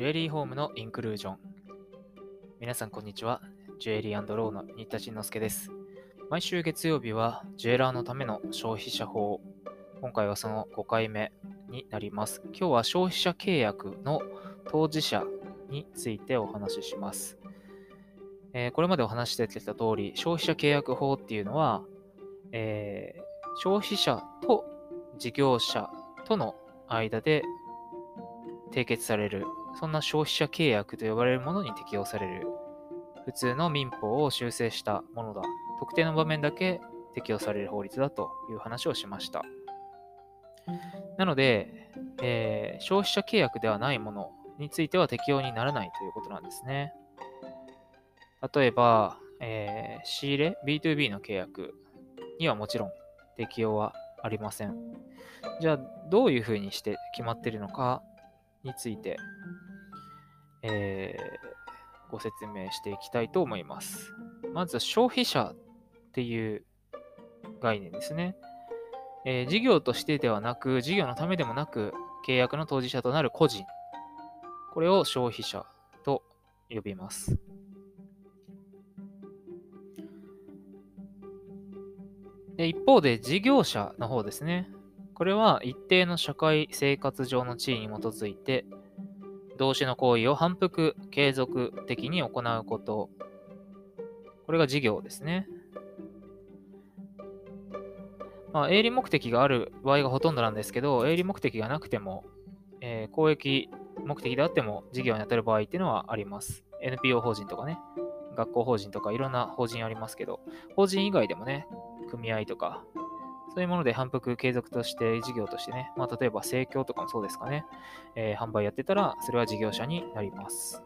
ジュエリーホームのインクルージョン。皆さんこんにちは。ジュエリーローの新田慎之介です。毎週月曜日はジュエラーのための消費者法。今回はその5回目になります。今日は消費者契約の当事者についてお話しします。えー、これまでお話してきた通り、消費者契約法っていうのは、えー、消費者と事業者との間で締結される、そんな消費者契約と呼ばれるものに適用される、普通の民法を修正したものだ。特定の場面だけ適用される法律だという話をしました。なので、えー、消費者契約ではないものについては適用にならないということなんですね。例えば、えー、仕入れ ?B2B の契約にはもちろん適用はありません。じゃあ、どういうふうにして決まっているのかについて、えー、ご説明していきたいと思います。まず、消費者っていう概念ですね。えー、事業としてではなく、事業のためでもなく、契約の当事者となる個人。これを消費者と呼びます。で一方で事業者の方ですね。これは一定の社会生活上の地位に基づいて、動詞の行為を反復、継続的に行うこと。これが事業ですね。まあ、営利目的がある場合がほとんどなんですけど、営利目的がなくても、えー、公益目的であっても事業に当たる場合っていうのはあります。NPO 法人とかね、学校法人とかいろんな法人ありますけど、法人以外でもね、組合とか、そういうもので反復継続として事業としてね、まあ、例えば生協とかもそうですかね、えー、販売やってたら、それは事業者になります。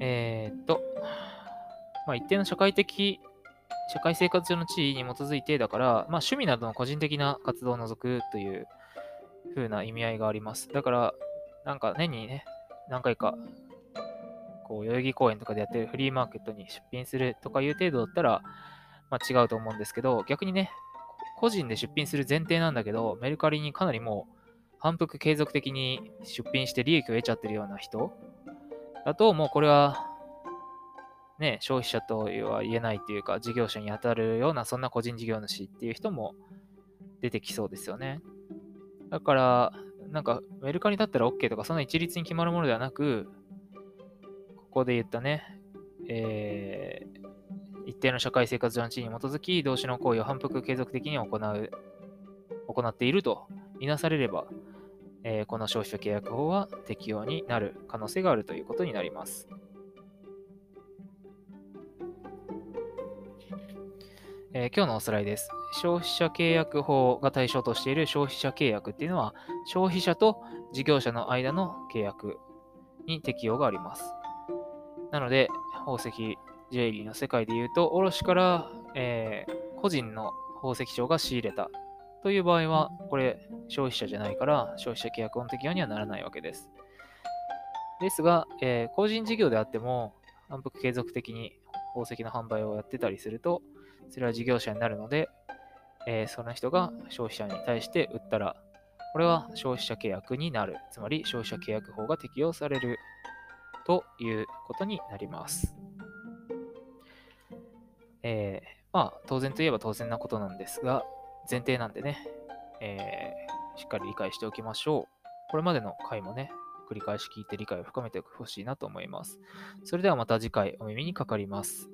えー、っと、まあ、一定の社会的、社会生活上の地位に基づいてだから、まあ、趣味などの個人的な活動を除くという風な意味合いがあります。だから、なんか年にね、何回かこう、代々木公園とかでやってるフリーマーケットに出品するとかいう程度だったら、まあ、違うと思うんですけど、逆にね、個人で出品する前提なんだけど、メルカリにかなりもう反復継続的に出品して利益を得ちゃってるような人だと、もうこれは、ね、消費者とは言えないっていうか、事業者に当たるような、そんな個人事業主っていう人も出てきそうですよね。だから、なんか、メルカリだったら OK とか、そんな一律に決まるものではなく、ここで言ったね、えー、一定の社会生活上の地位に基づき、同種の行為を反復継続的に行う、行っているとみなされれば、えー、この消費者契約法は適用になる可能性があるということになります。えー、今日のおさらいです。消費者契約法が対象としている消費者契約っていうのは、消費者と事業者の間の契約に適用があります。なので、宝石ジュエリーの世界で言うと、卸から、えー、個人の宝石商が仕入れたという場合は、これ消費者じゃないから消費者契約の適用にはならないわけです。ですが、えー、個人事業であっても反復継続的に宝石の販売をやってたりすると、それは事業者になるので、えー、その人が消費者に対して売ったら、これは消費者契約になる。つまり消費者契約法が適用されるということになります。えー、まあ、当然といえば当然なことなんですが、前提なんでね、えー、しっかり理解しておきましょう。これまでの回もね、繰り返し聞いて理解を深めてほしいなと思います。それではまた次回お耳にかかります。